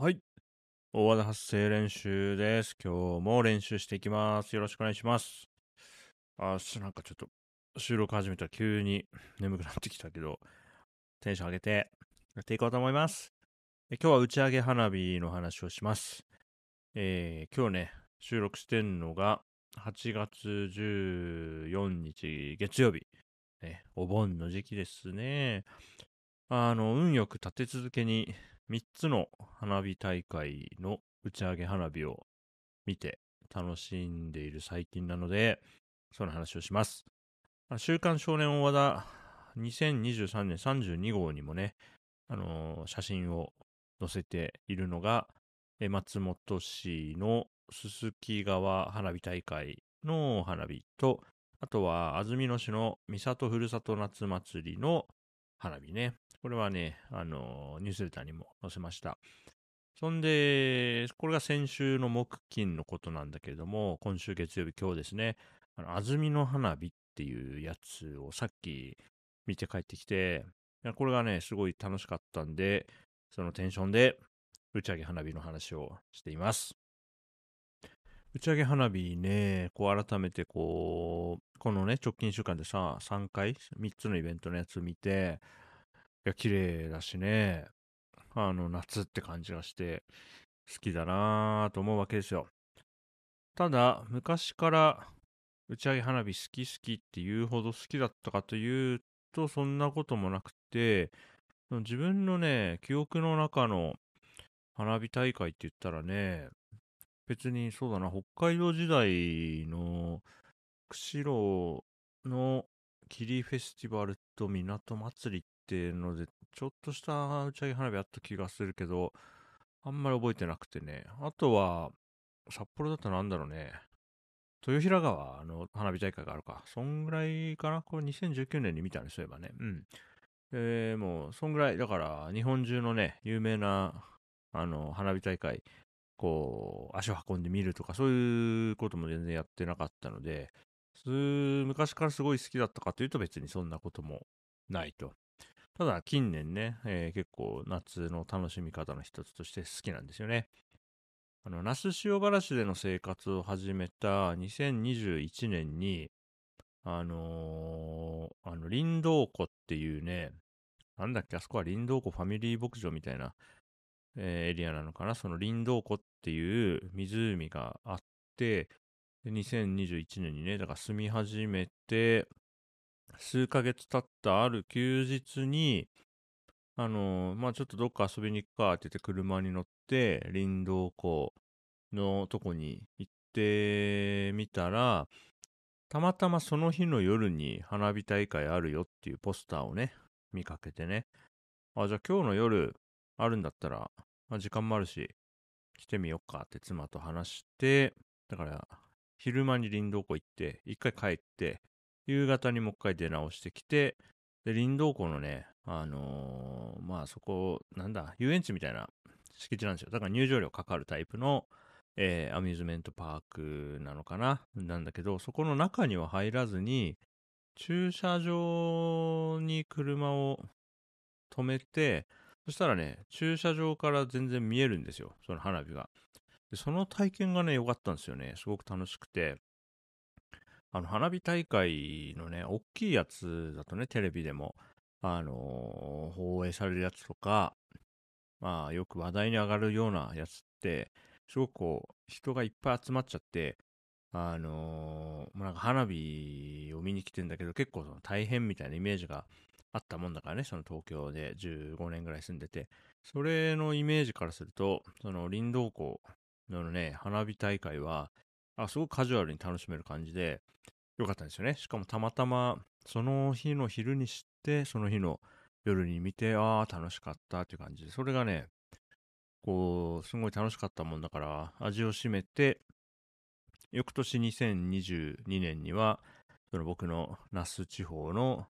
はい。大和田発声練習です。今日も練習していきます。よろしくお願いします。あし、なんかちょっと収録始めたら急に眠くなってきたけど、テンション上げてやっていこうと思います。今日は打ち上げ花火の話をします。えー今日ね、収録してんのが8月14日月曜日。ね、お盆の時期ですね。あの、運よく立て続けに3つの花火大会の打ち上げ花火を見て楽しんでいる最近なので、その話をします。週刊少年大和田2023年32号にもね、あのー写真を載せているのが、松本市のすすき川花火大会の花火と、あとは安曇野市の三郷ふるさと夏祭りの花火ね。これはね、あの、ニュースレターにも載せました。そんで、これが先週の木金のことなんだけれども、今週月曜日、今日ですね、あの安曇野花火っていうやつをさっき見て帰ってきて、これがね、すごい楽しかったんで、そのテンションで打ち上げ花火の話をしています。打ち上げ花火ね、こう改めてこう、このね、直近週間でさ、3回、3つのイベントのやつ見て、いや、綺麗だしね、あの、夏って感じがして、好きだなぁと思うわけですよ。ただ、昔から打ち上げ花火好き好きっていうほど好きだったかというと、そんなこともなくて、自分のね、記憶の中の花火大会って言ったらね、別にそうだな、北海道時代の釧路の霧フェスティバルと港祭りっていうので、ちょっとした打ち上げ花火あった気がするけど、あんまり覚えてなくてね。あとは、札幌だとなんだろうね。豊平川の花火大会があるか。そんぐらいかな？これ2019年に見たね、そういえばね。うん。えー、もう、そんぐらい、だから、日本中のね、有名な、あの、花火大会、こう、足を運んでみるとか、そういうことも全然やってなかったので、昔からすごい好きだったかというと別にそんなこともないと。ただ、近年ね、えー結構夏の楽しみ方の一つとして好きなんですよね。あの、那須塩原市での生活を始めた2021年に、あのーあの、林道湖っていうね、なんだっけ、あそこは林道湖ファミリー牧場みたいな、えエリアなのかな。その林道湖っていう湖があって、で2021年にね、だから住み始めて、数ヶ月経ったある休日に、あのーまあちょっとどっか遊びに行くかって言って車に乗って、林道湖のとこに行ってみたら、たまたまその日の夜に花火大会あるよっていうポスターをね、見かけてね。あ、じゃあ今日の夜あるんだったら、まあ、時間もあるし、来てみよっかって妻と話して、だから、昼間に林道湖行って、一回帰って、夕方にもう一回出直してきて、で、林道湖のね、あのーまあそこ、なんだ、遊園地みたいな敷地なんですよ。だから入場料かかるタイプの、えーアミューズメントパークなのかななんだけど、そこの中には入らずに、駐車場に車を止めて、そしたらね、駐車場から全然見えるんですよ、その花火が。でその体験がね、良かったんですよね。すごく楽しくて。あの、花火大会のね、大きいやつだとね、テレビでも、あのー放映されるやつとか、まあ、よく話題に上がるようなやつって、すごくこう、人がいっぱい集まっちゃって、あのーなんか花火を見に来てんだけど、結構その大変みたいなイメージがあったもんだからね、その東京で15年ぐらい住んでて、それのイメージからすると、その林道湖のね、花火大会は、あすごくカジュアルに楽しめる感じで、よかったんですよね。しかもたまたま、その日の昼に知って、その日の夜に見て、ああ、楽しかったっていう感じで、それがね、こう、すごい楽しかったもんだから、味を占めて、翌年2022年には、その僕の那須地方の、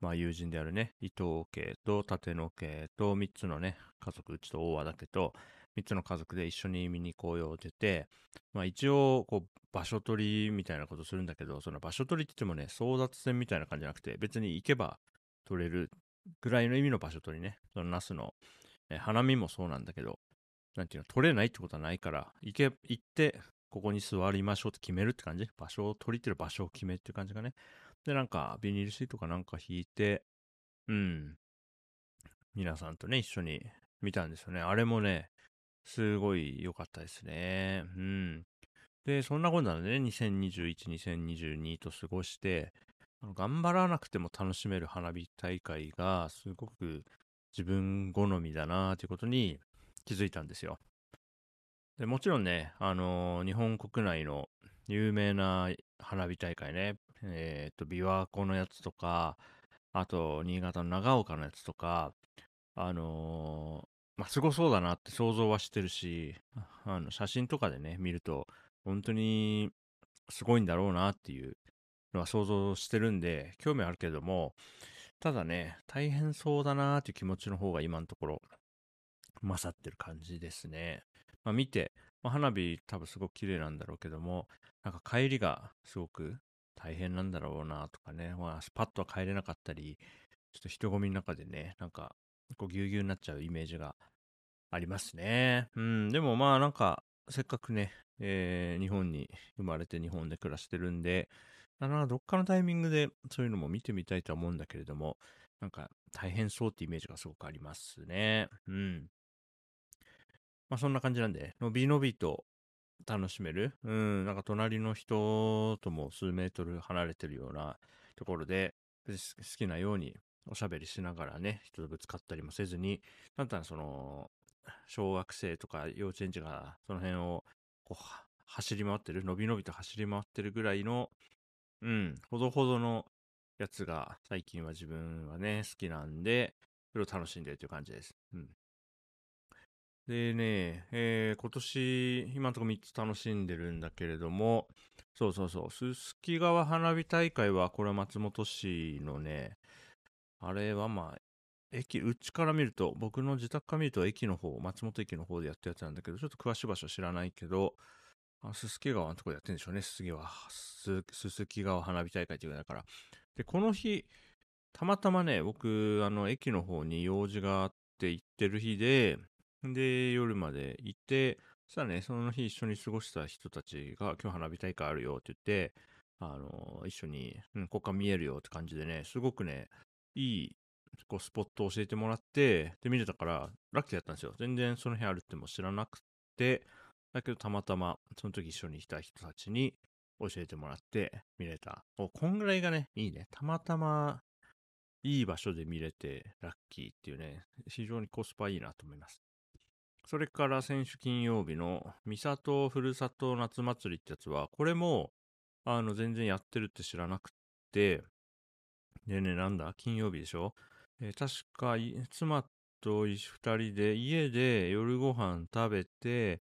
まあ友人であるね、伊藤家と立野家と3つのね、家族、うちと大和田家と3つの家族で一緒に見に行こうよって言って、まあ一応、こう、場所取りみたいなことするんだけど、その場所取りって言ってもね、争奪戦みたいな感じじゃなくて、別に行けば取れるぐらいの意味の場所取りね、その那須の、え花見もそうなんだけど、なんていうの、取れないってことはないから、行け、行って、ここに座りましょうって決めるって感じ？場所を取りてる場所を決めっていう感じがね。で、なんか、ビニールシートかなんか引いて、うん。皆さんとね、一緒に見たんですよね。あれもね、すごい良かったですね。うん。で、そんなことなのでね、2021、2022と過ごして、頑張らなくても楽しめる花火大会がすごく自分好みだなということに気づいたんですよ。でもちろんね、あのー、日本国内の有名な花火大会ね、えっ、ー、と、琵琶湖のやつとか、あと、新潟の長岡のやつとか、あのー、まあ、すごそうだなって想像はしてるし、あの、写真とかでね、見ると、本当にすごいんだろうなっていうのは想像してるんで、興味あるけども、ただね、大変そうだなーっていう気持ちの方が今のところ勝ってる感じですね。まあ見て、まあ、花火多分すごく綺麗なんだろうけども、なんか帰りがすごく大変なんだろうなとかね、まあパッとは帰れなかったり、ちょっと人混みの中でね、なんかこうぎゅうぎゅうになっちゃうイメージがありますね。うん、でもまあなんかせっかくね、えー、日本に生まれて日本で暮らしてるんで、などっかのタイミングでそういうのも見てみたいと思うんだけれども、なんか大変そうってイメージがすごくありますね。うん。まあそんな感じなんで、のびのびと楽しめる？うん、なんか隣の人とも数メートル離れてるようなところで、好きなようにおしゃべりしながらね、人とぶつかったりもせずに、なんだその、小学生とか幼稚園児がその辺をこう走り回ってる、のびのびと走り回ってるぐらいの、うん、ほどほどのやつが最近は自分はね、好きなんで、それを楽しんでるという感じです。うん。でね、えー、今年、今のところ3つ楽しんでるんだけれども、そうそうそう、すすき川花火大会は、これは松本市のね、あれはまあ、駅、うちから見ると、僕の自宅から見ると駅の方、松本駅の方でやったやつなんだけど、ちょっと詳しい場所知らないけど、すすき川のとこでやってるんでしょうね、すすき川、すすき川花火大会っていうぐらいだから。で、この日、たまたまね、僕、あの、駅の方に用事があって行ってる日で、で、夜まで行って、そしたらね、その日一緒に過ごした人たちが、今日花火大会あるよって言って、あの、一緒に、うん、ここから見えるよって感じでね、すごくね、いいこうスポットを教えてもらって、で、見れたから、ラッキーだったんですよ。全然その辺あるっても知らなくて、だけどたまたま、その時一緒にいた人たちに教えてもらって見れた。お、こんぐらいがね、いいね。たまたま、いい場所で見れてラッキーっていうね、非常にコスパいいなと思います。それから先週金曜日の三郷ふるさと夏祭りってやつは、これも、あの、全然やってるって知らなくて、でね、なんだ金曜日でしょ？えー、確か、妻と二人で家で夜ご飯食べて、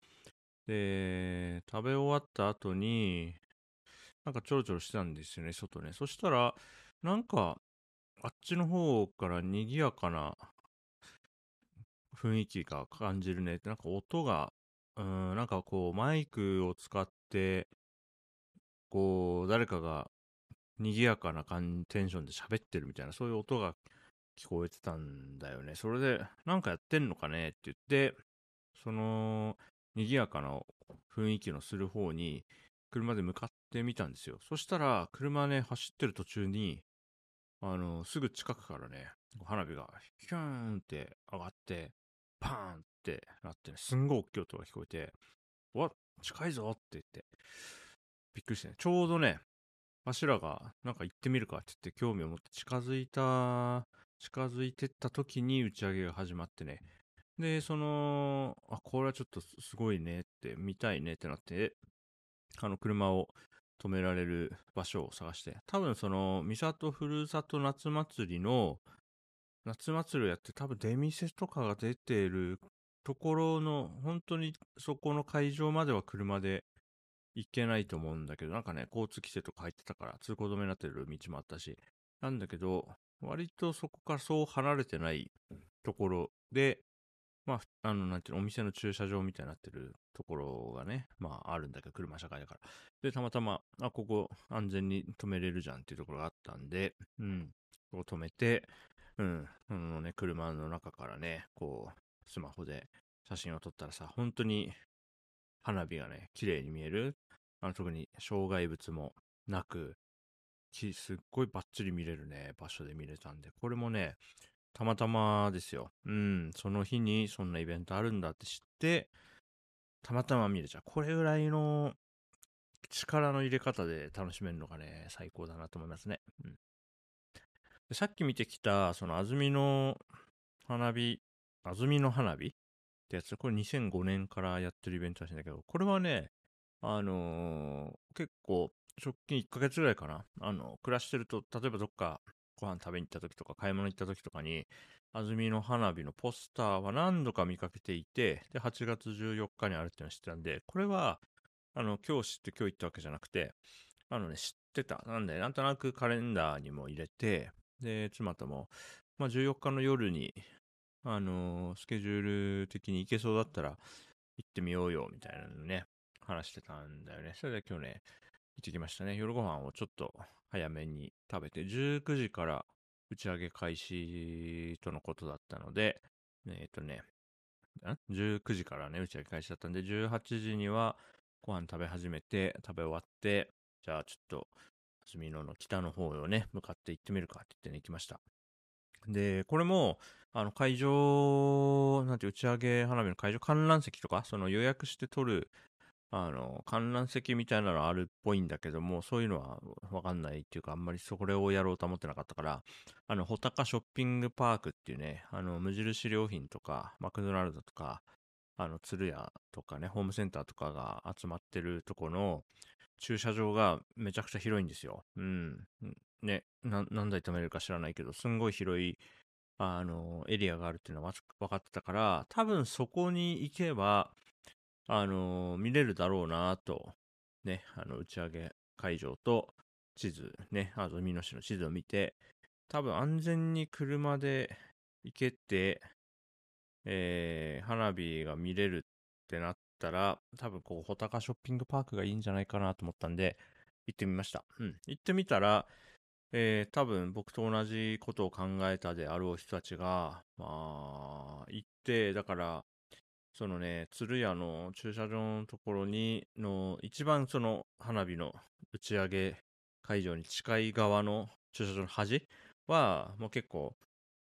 で、食べ終わった後に、なんかちょろちょろしてたんですよね、外ね。そしたら、なんか、あっちの方から賑やかな雰囲気が感じるねって。なんか音が、うん、なんかこう、マイクを使って、こう、誰かが賑やかなテンションで喋ってるみたいな、そういう音が聞こえてたんだよね。それで、なんかやってんのかねって言って、その、賑やかな雰囲気のする方に、車で向かってみたんですよ。そしたら、車ね、走ってる途中に、あの、すぐ近くからね、花火がヒューンって上がって、パーンってなってね、すんごい大きい音が聞こえて、わ近いぞって言って、びっくりしてね、ちょうどね、柱が、なんか行ってみるかって言って興味を持って近づいた近づいてった時に打ち上げが始まってね。で、その、あ、これはちょっとすごいねって、見たいねってなって、あの、車を止められる場所を探して、多分その、三郷ふるさと夏祭りの、夏祭りをやって多分出店とかが出てるところの、本当にそこの会場までは車で行けないと思うんだけど、なんかね、交通規制とか入ってたから、通行止めになってる道もあったし、なんだけど、割とそこからそう離れてないところで、まあ、あの、なんていうの、お店の駐車場みたいになってるところがね、まあ、あるんだけど、車社会だから。で、たまたま、あ、ここ安全に止めれるじゃんっていうところがあったんで、うん、ここ止めて、うん、あのね、車の中からね、こう、スマホで写真を撮ったらさ、本当に花火がね、綺麗に見える。あの特に障害物もなく、すっごいバッチリ見れるね、場所で見れたんで、これもね、たまたまですよ。うん、その日にそんなイベントあるんだって知って、たまたま見れちゃう。これぐらいの力の入れ方で楽しめるのがね、最高だなと思いますね。うん、さっき見てきた、その安曇の花火、安曇の花火ってやつ、これ2005年からやってるイベントらしいんだけど、これはね、あのー、結構、直近1ヶ月ぐらいかな。あの、暮らしてると、例えばどっかご飯食べに行った時とか買い物行った時とかに、安曇野花火のポスターは何度か見かけていて、で、8月14日にあるっていうのを知ってたんで、これは、あの、今日知って今日行ったわけじゃなくて、あのね、知ってた。なんで、なんとなくカレンダーにも入れて、で、妻とも、まあ、14日の夜に、あのー、スケジュール的に行けそうだったら行ってみようよ、みたいなのね、話してたんだよね。それで今日ね、行ってきましたね。夜ご飯をちょっと早めに食べて、19時から打ち上げ開始とのことだったので、えっ、ー、とね、19時からね、打ち上げ開始だったんで、18時にはご飯食べ始めて、食べ終わって、じゃあちょっと、霞野の北の方をね、向かって行ってみるかって言ってね、行きました。で、これも、あの、会場、なんて打ち上げ花火の会場観覧席とか、その予約して取るあの、観覧席みたいなのあるっぽいんだけども、そういうのはわかんないっていうか、あんまりそれをやろうと思ってなかったから、あの、穂高ショッピングパークっていうね、あの、無印良品とか、マクドナルドとか、あの、鶴屋とかね、ホームセンターとかが集まってるとこの駐車場がめちゃくちゃ広いんですよ。うん。ね、何台止めれるか知らないけど、すんごい広い、あの、エリアがあるっていうのは分かってたから、多分そこに行けば、あの、見れるだろうなと、ね、あの、打ち上げ会場と地図、ね、あと、美濃市の地図を見て、多分安全に車で行けて、えー、花火が見れるってなったら、多分こう、穂高ショッピングパークがいいんじゃないかなと思ったんで、行ってみました。うん。行ってみたら、えー、多分僕と同じことを考えたであろう人たちが、まあ、行って、だから、そのね、鶴屋の駐車場のところに、の、一番その花火の打ち上げ会場に近い側の駐車場の端は、もう結構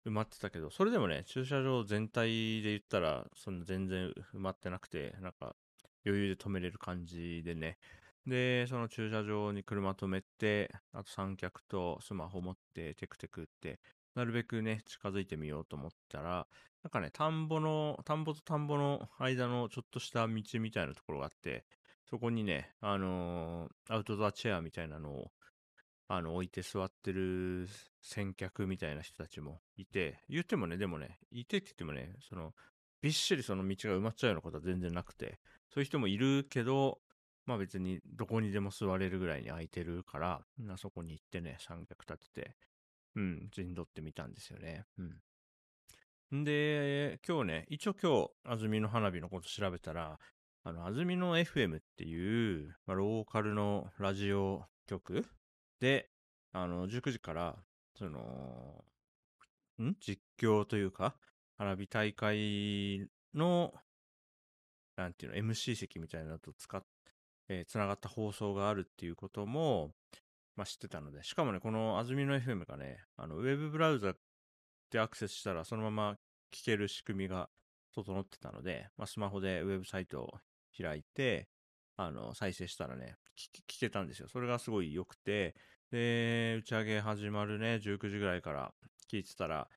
埋まってたけど、それでもね、駐車場全体で言ったら、その全然埋まってなくて、なんか余裕で止めれる感じでね。で、その駐車場に車止めて、あと三脚とスマホ持ってテクテクって、なるべくね、近づいてみようと思ったら、なんかね、田んぼの、田んぼと田んぼの間のちょっとした道みたいなところがあって、そこにね、あのー、アウトドアチェアみたいなのを、あの、置いて座ってる先客みたいな人たちもいて、言ってもね、でもね、いてって言ってもね、その、びっしりその道が埋まっちゃうようなことは全然なくて、そういう人もいるけど、まあ別にどこにでも座れるぐらいに空いてるから、そこに行ってね、三脚立てて、うん、陣取ってみたんですよね。うん。で、今日ね、一応今日、安曇野花火のこと調べたら、あの、安曇野 FM っていう、まあ、ローカルのラジオ局で、あの、19時から、その、ん？実況というか、花火大会の、なんていうの、MC 席みたいなのと使っ、えー、つながった放送があるっていうことも、まあ、知ってたので、しかもね、この安曇野 FM がね、あの、ウェブブラウザでアクセスしたらそのまま聞ける仕組みが整ってたので、まあ、スマホでウェブサイトを開いて、あの、再生したらね、聞けたんですよ。それがすごい良くて、で、打ち上げ始まるね、19時ぐらいから聞いてたら、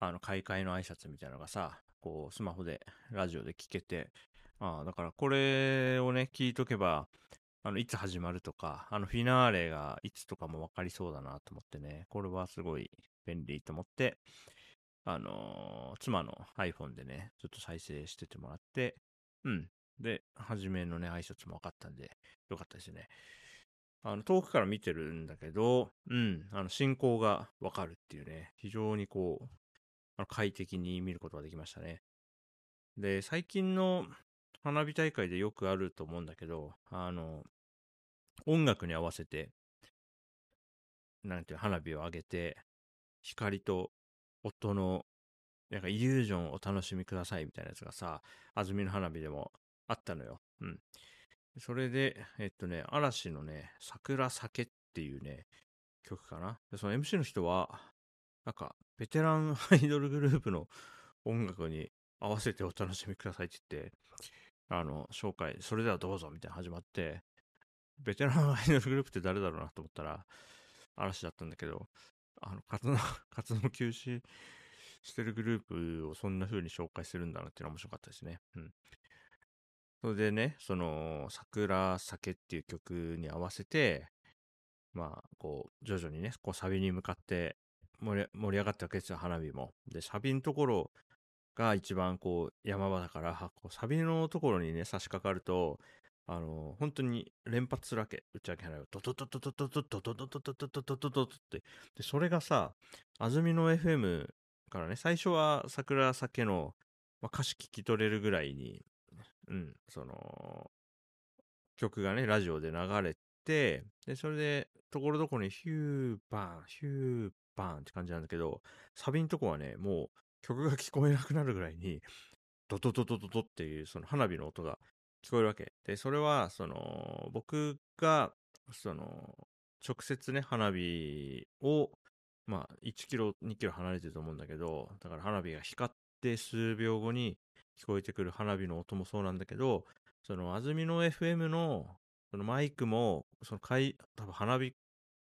あの、開会の挨拶みたいなのがさ、こう、スマホで、ラジオで聞けて、ああ、だからこれをね、聞いとけば、あの、いつ始まるとか、あの、フィナーレがいつとかもわかりそうだなと思ってね、これはすごい便利と思って、あのー、妻の iPhone でね、ちょっと再生しててもらって、うん。で、初めのね、挨拶も分かったんで、よかったですね。あの、遠くから見てるんだけど、うん、あの、進行がわかるっていうね、非常にこう、あの快適に見ることができましたね。で、最近の花火大会でよくあると思うんだけど、あの、音楽に合わせて、なんていう花火を上げて、光と音のなんかイリュージョンをお楽しみくださいみたいなやつがさ、安住の花火でもあったのよ。うん。それで、えっとね、嵐のね、桜酒っていうね、曲かな。その MC の人は、なんか、ベテランアイドルグループの音楽に合わせてお楽しみくださいって言って、あの、紹介、それではどうぞみたいな始まって、ベテランアイドルグループって誰だろうなと思ったら、嵐だったんだけど、あの、活動、活動休止してるグループをそんな風に紹介するんだなっていうのは面白かったですね。うん。それでね、その、桜酒っていう曲に合わせて、まあ、こう、徐々にね、こうサビに向かって盛り上がったわけですよ、花火も。で、サビのところが一番こう、山場だから、こうサビのところにね、差し掛かると、あの、本当に連発するわけ。打ち上げ花火を。ドドドドドドドドドドドドドドドドドって。で、それがさ、安住の FM からね、最初は桜酒の、まあ、歌詞聞き取れるぐらいに、うん、その、曲がね、ラジオで流れて、で、それで、ところどころにヒューバン、ヒューバンって感じなんだけど、サビのとこはね、もう曲が聞こえなくなるぐらいに、ドドドドドドっていうその花火の音が聞こえるわけ。で、それは、その、僕が、その、直接ね、花火を、まあ、1キロ、2キロ離れてると思うんだけど、だから花火が光って数秒後に聞こえてくる花火の音もそうなんだけど、その、安住の FM の、そのマイクも、その会、多分花火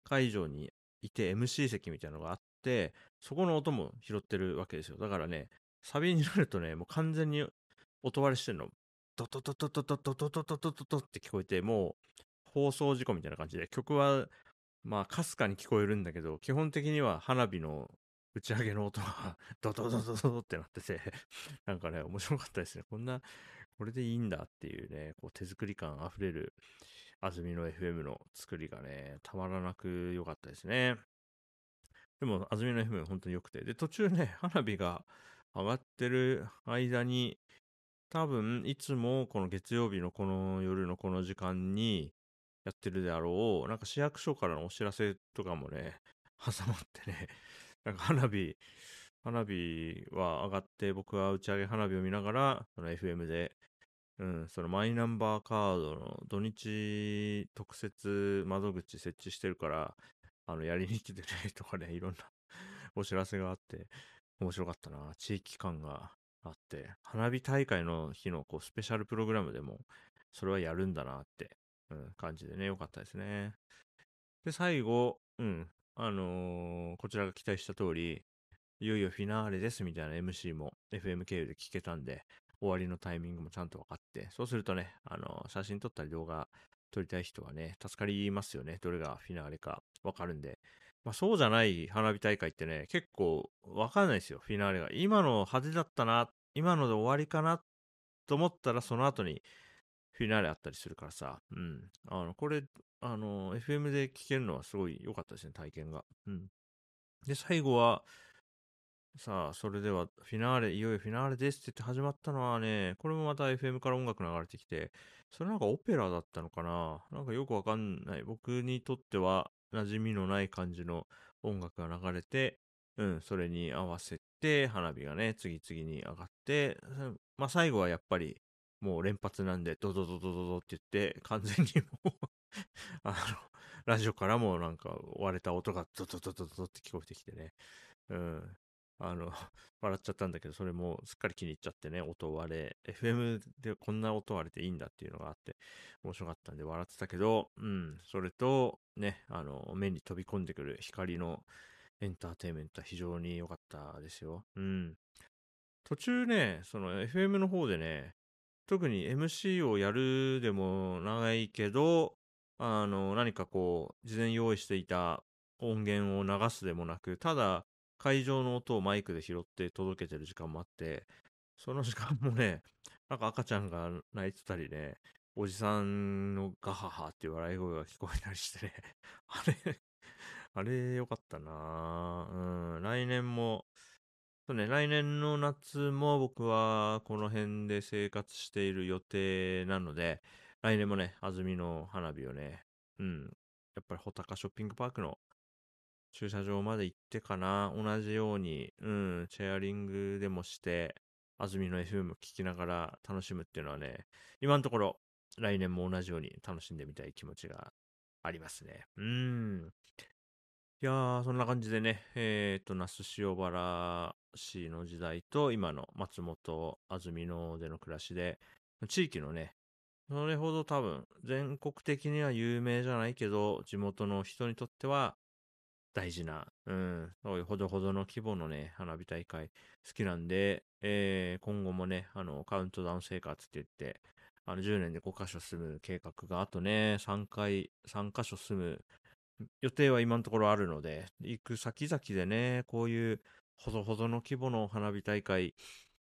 会場にいて MC 席みたいなのがあって、そこの音も拾ってるわけですよ。だからね、サビになるとね、もう完全に音割れしてるの。ドドドドドドドドドドドドドって聞こえて、もう放送事故みたいな感じで、曲は、まあ、かすかに聞こえるんだけど、基本的には花火の打ち上げの音が ドドドドドドってなってて、なんかね、面白かったですね。こんな、これでいいんだっていうね、こう手作り感あふれる安住の FM の作りがね、たまらなく良かったですね。でも、安住の FM 本当に良くて。で、途中ね、花火が上がってる間に、多分、いつもこの月曜日のこの夜のこの時間にやってるであろう、なんか市役所からのお知らせとかもね、挟まってね、なんか花火、花火は上がって、僕は打ち上げ花火を見ながら、その FM で、うん、そのマイナンバーカードの土日特設窓口設置してるから、あの、やりに来てねとかね、いろんな お知らせがあって、面白かったな。地域感があって、花火大会の日のこうスペシャルプログラムでも、それはやるんだなって、うん、感じでね、よかったですね。で、最後、うん、あのー、こちらが期待した通り、いよいよフィナーレですみたいな MC も FM 経由で聞けたんで、終わりのタイミングもちゃんと分かって、そうするとね、あのー、写真撮ったり動画撮りたい人はね、助かりますよね。どれがフィナーレか分かるんで。まあ、そうじゃない花火大会ってね、結構わかんないですよ、フィナーレが。今の派手だったな、今ので終わりかなと思ったら、その後にフィナーレあったりするからさ、うん。あの、これ、あの、FM で聞けるのはすごい良かったですね、体験が。うん。で、最後は、さあ、それでは、フィナーレ、いよいよフィナーレですって言って始まったのはね、これもまた FM から音楽流れてきて、それなんかオペラだったのかな？なんかよくわかんない。僕にとっては馴染みのない感じの音楽が流れて、うん、それに合わせて花火がね、次々に上がって、まあ最後はやっぱりもう連発なんで、ドドドドドドって言って、完全にもう あの、ラジオからもなんか割れた音がドドドドドって聞こえてきてね、うん、あの、笑っちゃったんだけど、それもすっかり気に入っちゃってね、音割れ、FM でこんな音割れていいんだっていうのがあって、面白かったんで笑ってたけど、うん、それと、ね、あの、目に飛び込んでくる光のエンターテインメントは非常に良かったですよ。うん。途中ね、その FM の方でね、特に MC をやるでもないけど、あの、何かこう、事前用意していた音源を流すでもなく、ただ、会場の音をマイクで拾って届けてる時間もあって、その時間もね、なんか赤ちゃんが泣いてたりね、おじさんのガハハっていう笑い声が聞こえたりしてね、あれあれよかったなうん、来年も、そうね、来年の夏も僕はこの辺で生活している予定なので、来年もね、安住の花火をね、うん、やっぱり穂高ショッピングパークの駐車場まで行ってかな、同じように、うん、チェアリングでもして、安住の FM 聞きながら楽しむっていうのはね、今のところ来年も同じように楽しんでみたい気持ちがありますね。うん。いやー、そんな感じでね、えっ、ー、と、那須塩原市の時代と今の松本安曇野での暮らしで、地域のね、それほど多分。全国的には有名じゃないけど、地元の人にとっては大事な、うん、そういうほどほどの規模のね、花火大会好きなんで、えー、今後もね、あの、カウントダウン生活って言って、あの、10年で5カ所住む計画が、あとね、3回、3カ所住む予定は今のところあるので、行く先々でね、こういうほどほどの規模の花火大会、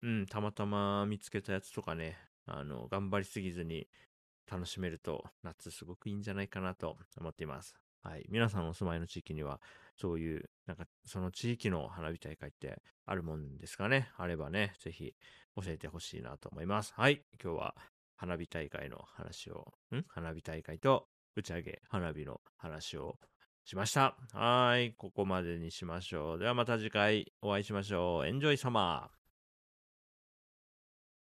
うん、たまたま見つけたやつとかね、あの、頑張りすぎずに楽しめると、夏すごくいいんじゃないかなと思っています。はい。皆さんお住まいの地域には、そういう、なんか、その地域の花火大会ってあるもんですかね？あればね、ぜひ教えてほしいなと思います。はい。今日は花火大会の話を、ん？花火大会と打ち上げ花火の話をしました。はい。ここまでにしましょう。ではまた次回お会いしましょう。エンジョイサマー